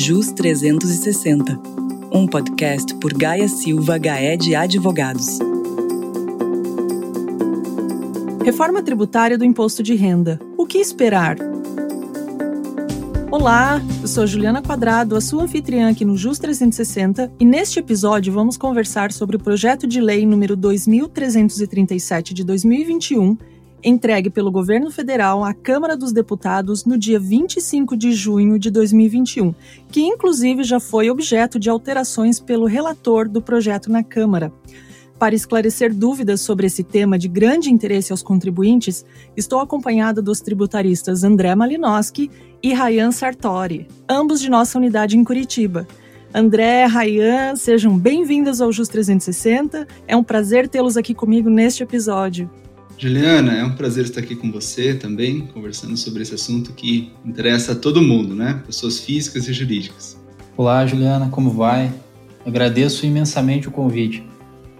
JUS 360, um podcast por Gaia Silva Gaed Advogados. Reforma tributária do imposto de renda. O que esperar? Olá, eu sou Juliana Quadrado, a sua anfitriã aqui no JUS 360, e neste episódio vamos conversar sobre o projeto de lei número 2337 de 2021, entregue pelo governo federal à Câmara dos Deputados no dia 25 de junho de 2021, que inclusive já foi objeto de alterações pelo relator do projeto na Câmara. Para esclarecer dúvidas sobre esse tema de grande interesse aos contribuintes, estou acompanhada dos tributaristas André Malinowski e Rayan Sartori, ambos de nossa unidade em Curitiba. André, Rayan, sejam bem-vindos ao JUS 360. É um prazer tê-los aqui comigo neste episódio. Juliana, é um prazer estar aqui com você também, conversando sobre esse assunto que interessa a todo mundo, né? Pessoas físicas e jurídicas. Olá, Juliana, como vai? Agradeço imensamente o convite.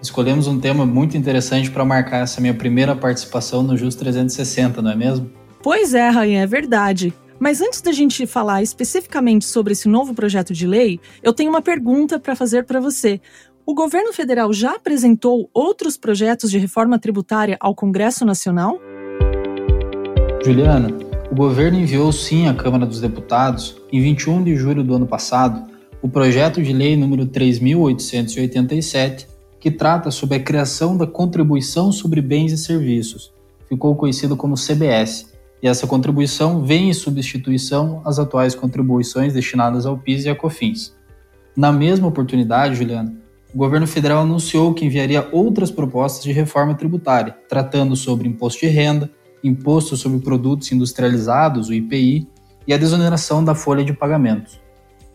Escolhemos um tema muito interessante para marcar essa minha primeira participação no JUS 360, não é mesmo? Pois é, Rainha, é verdade. Mas antes da gente falar especificamente sobre esse novo projeto de lei, eu tenho uma pergunta para fazer para você. O governo federal já apresentou outros projetos de reforma tributária ao Congresso Nacional? Juliana, o governo enviou sim à Câmara dos Deputados, em 21 de julho do ano passado, o projeto de lei número 3887, que trata sobre a criação da contribuição sobre bens e serviços. Ficou conhecido como CBS, e essa contribuição vem em substituição às atuais contribuições destinadas ao PIS e à COFINS. Na mesma oportunidade, Juliana, o governo federal anunciou que enviaria outras propostas de reforma tributária, tratando sobre imposto de renda, imposto sobre produtos industrializados, o IPI, e a desoneração da folha de pagamentos.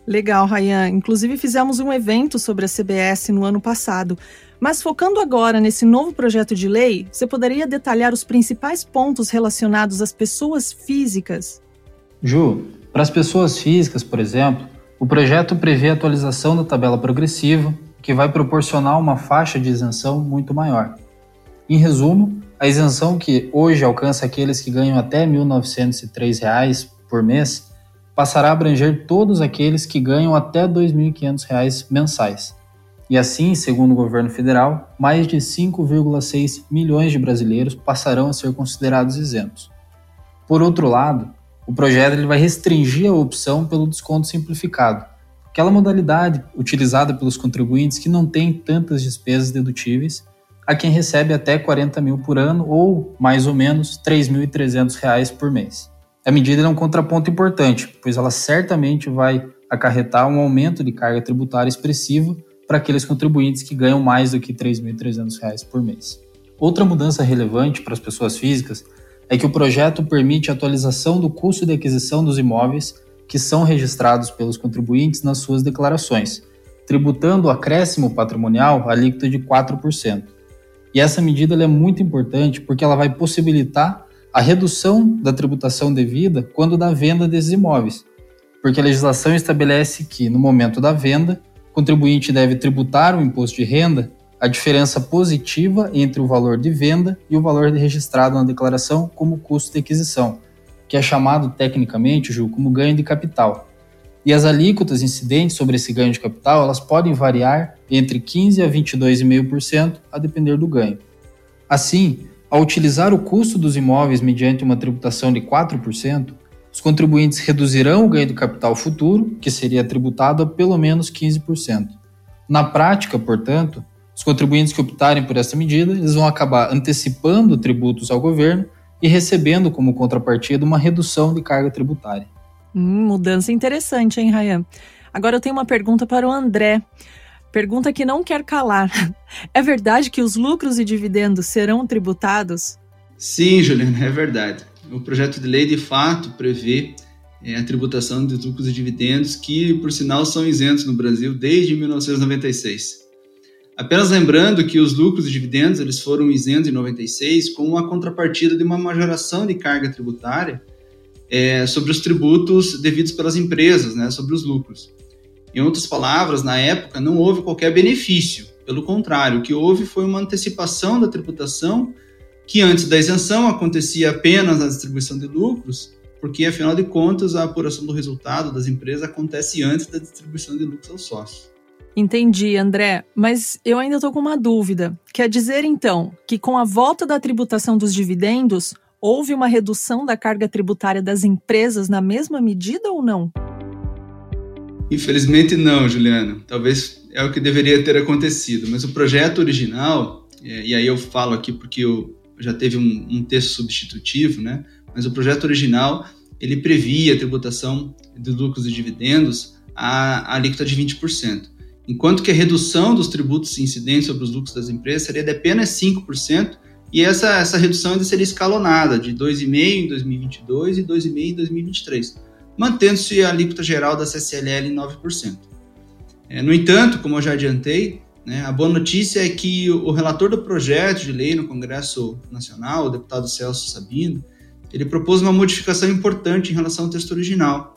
Legal, Rayan. Inclusive fizemos um evento sobre a CBS no ano passado. Mas focando agora nesse novo projeto de lei, você poderia detalhar os principais pontos relacionados às pessoas físicas? Ju, para as pessoas físicas, por exemplo, o projeto prevê a atualização da tabela progressiva, que vai proporcionar uma faixa de isenção muito maior. Em resumo, a isenção que hoje alcança aqueles que ganham até R$ 1.903 por mês passará a abranger todos aqueles que ganham até R$ 2.500 mensais. E assim, segundo o governo federal, mais de 5,6 milhões de brasileiros passarão a ser considerados isentos. Por outro lado, o projeto ele vai restringir a opção pelo desconto simplificado, aquela modalidade utilizada pelos contribuintes que não tem tantas despesas dedutíveis, a quem recebe até 40 mil por ano ou, mais ou menos, R$ 3.300 por mês. A medida é um contraponto importante, pois ela certamente vai acarretar um aumento de carga tributária expressiva para aqueles contribuintes que ganham mais do que R$ 3.300 por mês. Outra mudança relevante para as pessoas físicas é que o projeto permite a atualização do custo de aquisição dos imóveis que são registrados pelos contribuintes nas suas declarações, tributando o acréscimo patrimonial alíquota de 4%. E essa medida é muito importante porque ela vai possibilitar a redução da tributação devida quando da venda desses imóveis, porque a legislação estabelece que, no momento da venda, o contribuinte deve tributar o imposto de renda a diferença positiva entre o valor de venda e o valor registrado na declaração como custo de aquisição, que é chamado tecnicamente, Ju, como ganho de capital. E as alíquotas incidentes sobre esse ganho de capital, elas podem variar entre 15 a 22,5% a depender do ganho. Assim, ao utilizar o custo dos imóveis mediante uma tributação de 4%, os contribuintes reduzirão o ganho do capital futuro, que seria tributado a pelo menos 15%. Na prática, portanto, os contribuintes que optarem por essa medida, eles vão acabar antecipando tributos ao governo e recebendo como contrapartida uma redução de carga tributária. Hum, mudança interessante, hein, Rayan? Agora eu tenho uma pergunta para o André. Pergunta que não quer calar. É verdade que os lucros e dividendos serão tributados? Sim, Juliana, é verdade. O projeto de lei, de fato, prevê é, a tributação de lucros e dividendos, que, por sinal, são isentos no Brasil desde 1996. Apenas lembrando que os lucros e dividendos eles foram isentos em 96 com uma contrapartida de uma majoração de carga tributária é, sobre os tributos devidos pelas empresas, né, sobre os lucros. Em outras palavras, na época não houve qualquer benefício, pelo contrário, o que houve foi uma antecipação da tributação que antes da isenção acontecia apenas na distribuição de lucros porque afinal de contas a apuração do resultado das empresas acontece antes da distribuição de lucros aos sócios. Entendi, André, mas eu ainda estou com uma dúvida. Quer dizer então que com a volta da tributação dos dividendos, houve uma redução da carga tributária das empresas na mesma medida ou não? Infelizmente não, Juliana. Talvez é o que deveria ter acontecido, mas o projeto original, é, e aí eu falo aqui porque eu já teve um, um texto substitutivo, né? mas o projeto original ele previa a tributação de lucros e dividendos a, alíquota de 20%, enquanto que a redução dos tributos incidentes sobre os lucros das empresas seria de apenas 5%, e essa, essa redução ainda seria escalonada, de 2,5% em 2022 e 2,5% em 2023, mantendo-se a alíquota geral da CCLL em 9%. É, no entanto, como eu já adiantei, né, a boa notícia é que o relator do projeto de lei no Congresso Nacional, o deputado Celso Sabino, ele propôs uma modificação importante em relação ao texto original,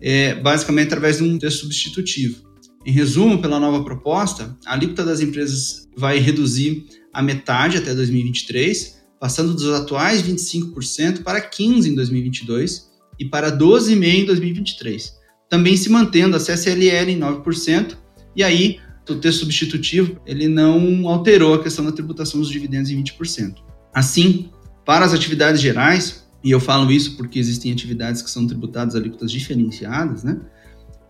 é, basicamente através de um texto substitutivo. Em resumo, pela nova proposta, a alíquota das empresas vai reduzir a metade até 2023, passando dos atuais 25% para 15% em 2022 e para 12,5% em 2023, também se mantendo a CSLL em 9%, e aí o texto substitutivo ele não alterou a questão da tributação dos dividendos em 20%. Assim, para as atividades gerais, e eu falo isso porque existem atividades que são tributadas alíquotas diferenciadas, né?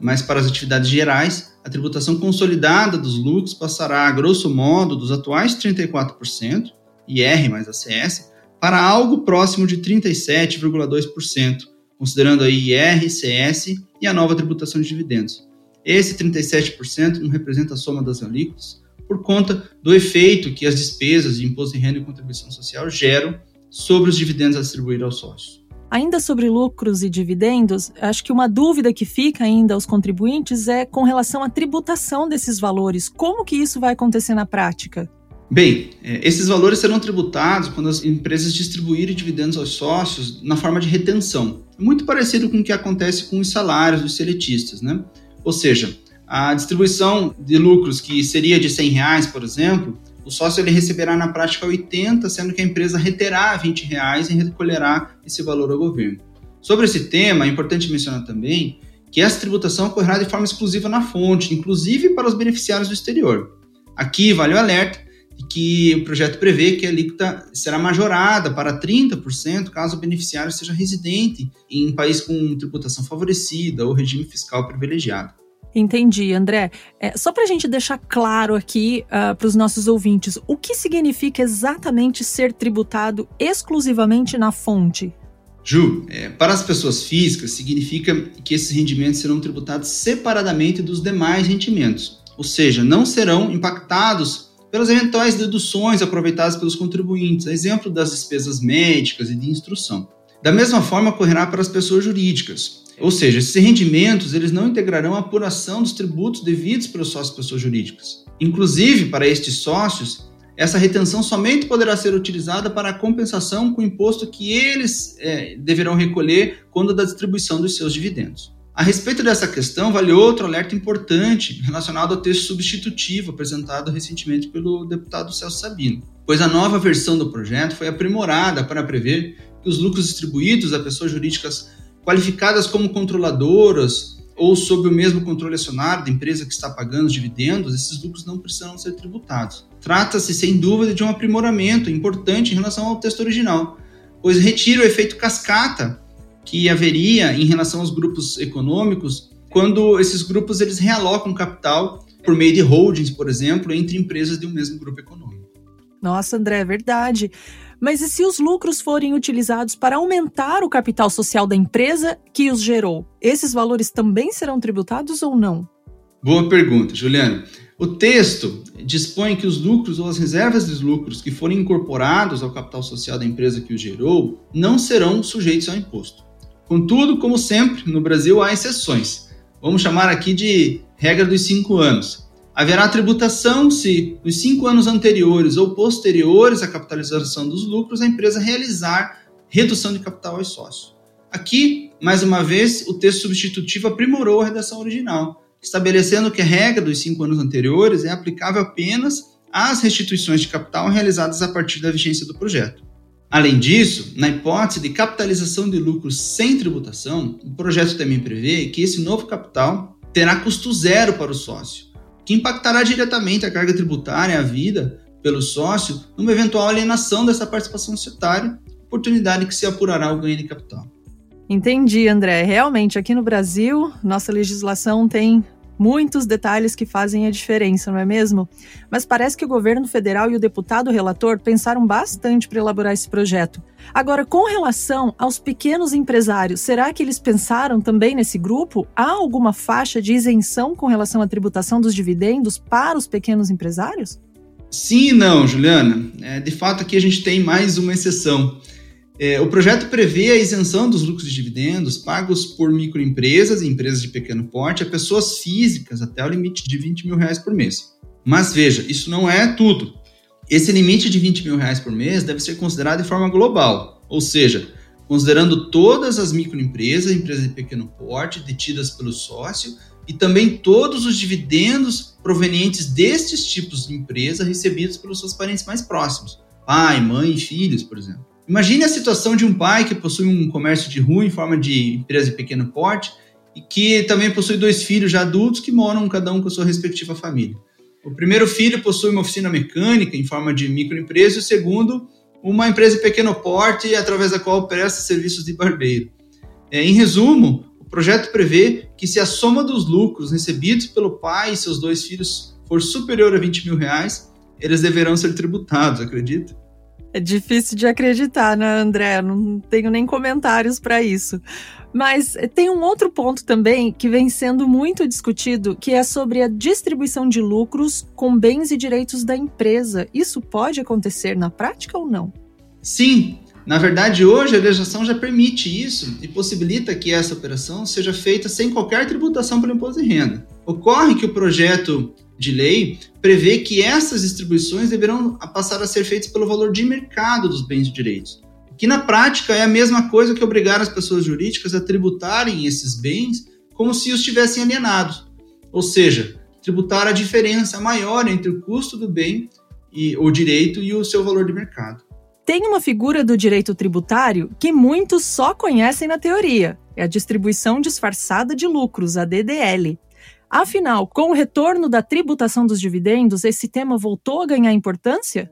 Mas para as atividades gerais, a tributação consolidada dos lucros passará, grosso modo, dos atuais 34%, IR mais ACS, para algo próximo de 37,2%, considerando aí IR, CS e a nova tributação de dividendos. Esse 37% não representa a soma das alíquotas, por conta do efeito que as despesas de imposto de renda e contribuição social geram sobre os dividendos a distribuir aos sócios. Ainda sobre lucros e dividendos, acho que uma dúvida que fica ainda aos contribuintes é com relação à tributação desses valores. Como que isso vai acontecer na prática? Bem, é, esses valores serão tributados quando as empresas distribuírem dividendos aos sócios na forma de retenção. Muito parecido com o que acontece com os salários dos seletistas, né? Ou seja, a distribuição de lucros que seria de 100 reais, por exemplo, o sócio ele receberá na prática 80, sendo que a empresa reterá 20 reais e recolherá esse valor ao governo. Sobre esse tema, é importante mencionar também que essa tributação ocorrerá de forma exclusiva na fonte, inclusive para os beneficiários do exterior. Aqui vale o alerta que o projeto prevê que a alíquota será majorada para 30% caso o beneficiário seja residente em um país com tributação favorecida ou regime fiscal privilegiado. Entendi, André. É, só para a gente deixar claro aqui uh, ah, para os nossos ouvintes, o que significa exatamente ser tributado exclusivamente na fonte? Ju, é, para as pessoas físicas, significa que esses rendimentos serão tributados separadamente dos demais rendimentos, ou seja, não serão impactados pelas eventuais deduções aproveitadas pelos contribuintes, exemplo das despesas médicas e de instrução. Da mesma forma, ocorrerá para as pessoas jurídicas, ou seja, esses rendimentos eles não integrarão a apuração dos tributos devidos pelos sócios pessoas jurídicas. Inclusive, para estes sócios, essa retenção somente poderá ser utilizada para a compensação com o imposto que eles é, deverão recolher quando da distribuição dos seus dividendos. A respeito dessa questão, vale outro alerta importante relacionado ao texto substitutivo apresentado recentemente pelo deputado Celso Sabino, pois a nova versão do projeto foi aprimorada para prever que os lucros distribuídos a pessoas jurídicas qualificadas como controladoras ou sob o mesmo controle acionário da empresa que está pagando os dividendos, esses lucros não precisam ser tributados. Trata-se, sem dúvida, de um aprimoramento importante em relação ao texto original, pois retira o efeito cascata que haveria em relação aos grupos econômicos quando esses grupos eles realocam capital por meio de holdings, por exemplo, entre empresas de um mesmo grupo econômico. Nossa, André, é verdade. Mas e se os lucros forem utilizados para aumentar o capital social da empresa que os gerou? Esses valores também serão tributados ou não? Boa pergunta, Juliana. O texto dispõe que os lucros ou as reservas de lucros que forem incorporados ao capital social da empresa que os gerou não serão sujeitos ao imposto. Contudo, como sempre, no Brasil há exceções. Vamos chamar aqui de regra dos cinco anos. Haverá tributação se, nos cinco anos anteriores ou posteriores à capitalização dos lucros, a empresa realizar redução de capital aos sócios. Aqui, mais uma vez, o texto substitutivo aprimorou a redação original, estabelecendo que a regra dos cinco anos anteriores é aplicável apenas às restituições de capital realizadas a partir da vigência do projeto. Além disso, na hipótese de capitalização de lucros sem tributação, o projeto também prevê que esse novo capital terá custo zero para o sócio, que impactará diretamente a carga tributária à vida pelo sócio numa eventual alienação dessa participação societária, oportunidade que se apurará o ganho de capital. Entendi, André. Realmente, aqui no Brasil, nossa legislação tem muitos detalhes que fazem a diferença, não é mesmo? Mas parece que o governo federal e o deputado relator pensaram bastante para elaborar esse projeto. Agora, com relação aos pequenos empresários, será que eles pensaram também nesse grupo? Há alguma faixa de isenção com relação à tributação dos dividendos para os pequenos empresários? Sim e não, Juliana. É, de fato, aqui a gente tem mais uma exceção. É, o projeto prevê a isenção dos lucros de dividendos pagos por microempresas e empresas de pequeno porte a pessoas físicas até o limite de 20 mil reais por mês. Mas veja, isso não é tudo. Esse limite de 20 mil reais por mês deve ser considerado de forma global, ou seja, considerando todas as microempresas empresas de pequeno porte detidas pelo sócio e também todos os dividendos provenientes destes tipos de empresa recebidos pelos seus parentes mais próximos, pai, mãe e filhos, por exemplo. Imagine a situação de um pai que possui um comércio de rua em forma de empresa de pequeno porte e que também possui dois filhos já adultos que moram cada um com a sua respectiva família. O primeiro filho possui uma oficina mecânica em forma de microempresa e o segundo uma empresa de pequeno porte através da qual presta serviços de barbeiro. É, em resumo, o projeto prevê que se a soma dos lucros recebidos pelo pai e seus dois filhos for superior a 20 mil reais, eles deverão ser tributados, acredita? É difícil de acreditar, né, André? Não tenho nem comentários para isso. Mas tem um outro ponto também que vem sendo muito discutido, que é sobre a distribuição de lucros com bens e direitos da empresa. Isso pode acontecer na prática ou não? Sim. Na verdade, hoje a legislação já permite isso e possibilita que essa operação seja feita sem qualquer tributação pelo imposto de renda. Ocorre que o projeto de lei prevê que essas distribuições deverão passar a ser feitas pelo valor de mercado dos bens e direitos, que na prática é a mesma coisa que obrigar as pessoas jurídicas a tributarem esses bens como se os tivessem alienados, ou seja, tributar a diferença maior entre o custo do bem e o direito e o seu valor de mercado. Tem uma figura do direito tributário que muitos só conhecem na teoria. É a distribuição disfarçada de lucros, a DDL. Afinal, com o retorno da tributação dos dividendos, esse tema voltou a ganhar importância?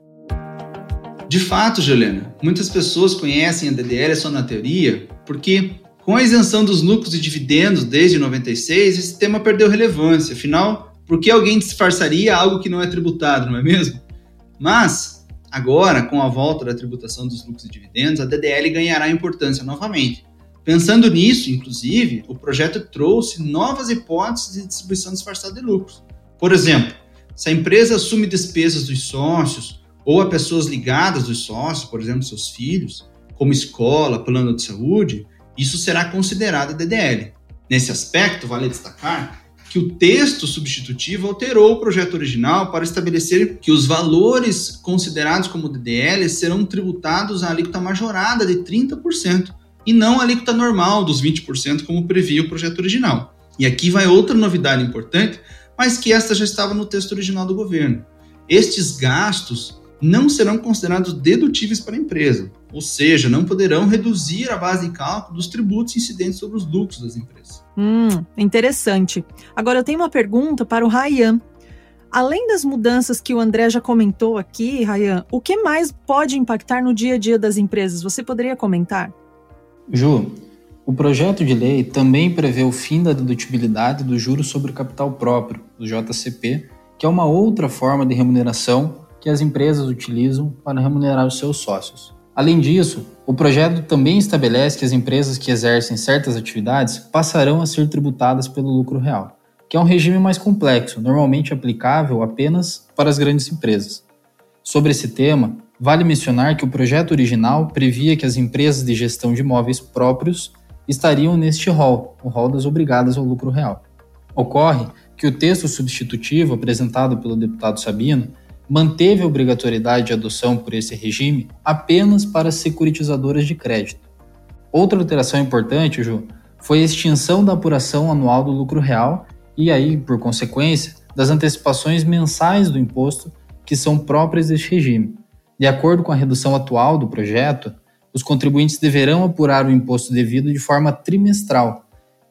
De fato, Juliana, muitas pessoas conhecem a DDL só na teoria, porque com a isenção dos lucros e dividendos desde 96, esse tema perdeu relevância. Afinal, por que alguém disfarçaria algo que não é tributado, não é mesmo? Mas, agora, com a volta da tributação dos lucros e dividendos, a DDL ganhará importância novamente. Pensando nisso, inclusive, o projeto trouxe novas hipóteses de distribuição disfarçada de lucros. Por exemplo, se a empresa assume despesas dos sócios ou a pessoas ligadas dos sócios, por exemplo, seus filhos, como escola, plano de saúde, isso será considerado DDL. Nesse aspecto, vale destacar que o texto substitutivo alterou o projeto original para estabelecer que os valores considerados como DDL serão tributados à alíquota majorada de 30%, e não a alíquota normal dos 20%, como previa o projeto original. E aqui vai outra novidade importante, mas que esta já estava no texto original do governo. Estes gastos não serão considerados dedutíveis para a empresa, ou seja, não poderão reduzir a base de cálculo dos tributos incidentes sobre os lucros das empresas. Hum, interessante. Agora eu tenho uma pergunta para o Ryan. Além das mudanças que o André já comentou aqui, Ryan, o que mais pode impactar no dia a dia das empresas? Você poderia comentar? Ju, o projeto de lei também prevê o fim da dedutibilidade do juros sobre capital próprio, do JCP, que é uma outra forma de remuneração que as empresas utilizam para remunerar os seus sócios. Além disso, o projeto também estabelece que as empresas que exercem certas atividades passarão a ser tributadas pelo lucro real, que é um regime mais complexo, normalmente aplicável apenas para as grandes empresas. Sobre esse tema, Vale mencionar que o projeto original previa que as empresas de gestão de imóveis próprios estariam neste rol, o rol das obrigadas ao lucro real. Ocorre que o texto substitutivo apresentado pelo deputado Sabino manteve a obrigatoriedade de adoção por esse regime apenas para securitizadoras de crédito. Outra alteração importante, Ju, foi a extinção da apuração anual do lucro real e aí, por consequência, das antecipações mensais do imposto que são próprias deste regime. De acordo com a redução atual do projeto, os contribuintes deverão apurar o imposto devido de forma trimestral.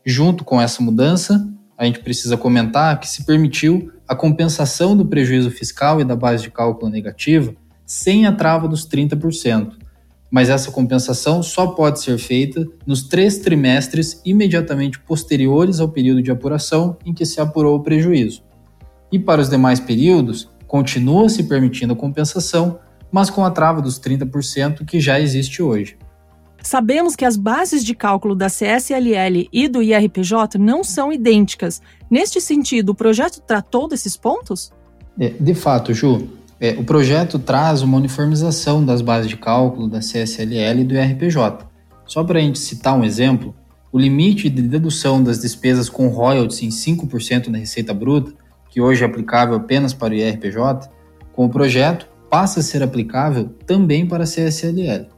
Junto com essa mudança, a gente precisa comentar que se permitiu a compensação do prejuízo fiscal e da base de cálculo negativa sem a trava dos 30%, mas essa compensação só pode ser feita nos três trimestres imediatamente posteriores ao período de apuração em que se apurou o prejuízo. E para os demais períodos, continua se permitindo a compensação, mas com a trava dos 30% que já existe hoje. Sabemos que as bases de cálculo da CSLL e do IRPJ não são idênticas. Neste sentido, o projeto tratou desses pontos? É, de fato, Ju, é, o projeto traz uma uniformização das bases de cálculo da CSLL e do IRPJ. Só para a gente citar um exemplo, o limite de dedução das despesas com royalties em 5% da receita bruta, que hoje é aplicável apenas para o IRPJ, com o projeto passa a ser aplicável também para a CSLL.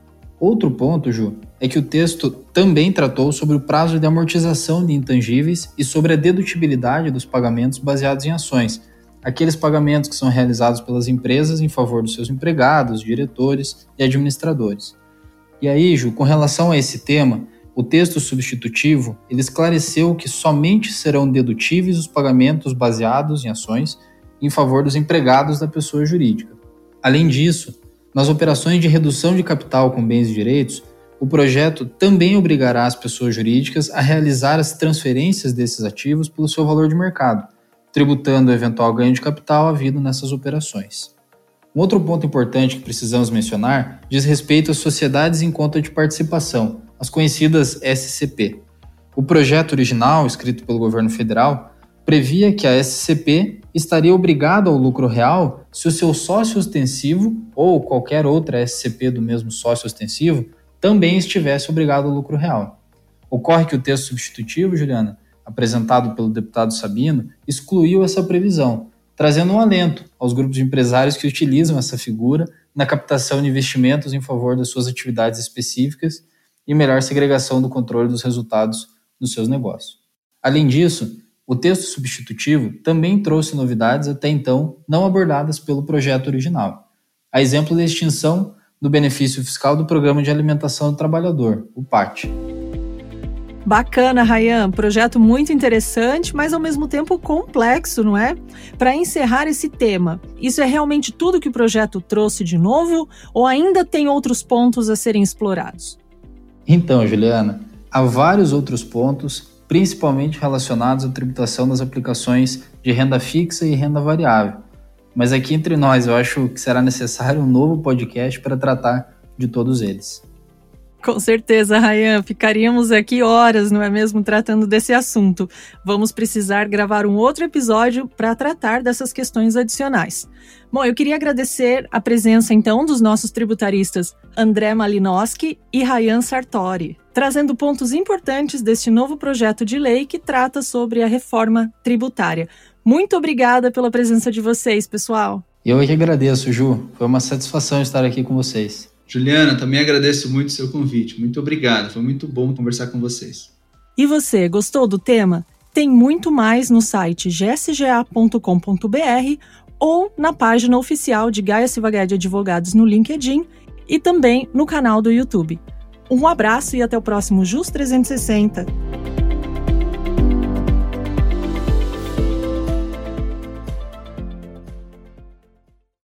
Outro ponto, Ju, é que o texto também tratou sobre o prazo de amortização de intangíveis e sobre a dedutibilidade dos pagamentos baseados em ações, aqueles pagamentos que são realizados pelas empresas em favor dos seus empregados, diretores e administradores. E aí, Ju, com relação a esse tema, o texto substitutivo ele esclareceu que somente serão dedutíveis os pagamentos baseados em ações em favor dos empregados da pessoa jurídica. Além disso, nas operações de redução de capital com bens e direitos, o projeto também obrigará as pessoas jurídicas a realizar as transferências desses ativos pelo seu valor de mercado, tributando o eventual ganho de capital havido nessas operações. Um outro ponto importante que precisamos mencionar diz respeito às sociedades em conta de participação, as conhecidas SCP. O projeto original, escrito pelo governo federal, previa que a SCP estaria obrigada ao lucro real se o seu sócio ostensivo ou qualquer outra SCP do mesmo sócio ostensivo também estivesse obrigado ao lucro real. Ocorre que o texto substitutivo, Juliana, apresentado pelo deputado Sabino, excluiu essa previsão, trazendo um alento aos grupos de empresários que utilizam essa figura na captação de investimentos em favor das suas atividades específicas e melhor segregação do controle dos resultados dos seus negócios. Além disso, o texto substitutivo também trouxe novidades até então não abordadas pelo projeto original. A exemplo da extinção do benefício fiscal do Programa de Alimentação do Trabalhador, o PAT. Bacana, Rayan. Projeto muito interessante, mas ao mesmo tempo complexo, não é? Para encerrar esse tema, isso é realmente tudo que o projeto trouxe de novo ou ainda tem outros pontos a serem explorados? Então, Juliana, há vários outros pontos principalmente relacionados à tributação das aplicações de renda fixa e renda variável. Mas aqui entre nós, eu acho que será necessário um novo podcast para tratar de todos eles. Com certeza, Rayan, ficaríamos aqui horas, não é mesmo, tratando desse assunto. Vamos precisar gravar um outro episódio para tratar dessas questões adicionais. Bom, eu queria agradecer a presença então dos nossos tributaristas André Malinowski e Rayan Sartori, trazendo pontos importantes deste novo projeto de lei que trata sobre a reforma tributária. Muito obrigada pela presença de vocês, pessoal. Eu que agradeço, Ju. Foi uma satisfação estar aqui com vocês. Juliana, também agradeço muito o seu convite. Muito obrigado, foi muito bom conversar com vocês. E você, gostou do tema? Tem muito mais no site gsga.com.br ou na página oficial de Gaia Silva de Advogados no LinkedIn e também no canal do YouTube. Um abraço e até o próximo JUS 360.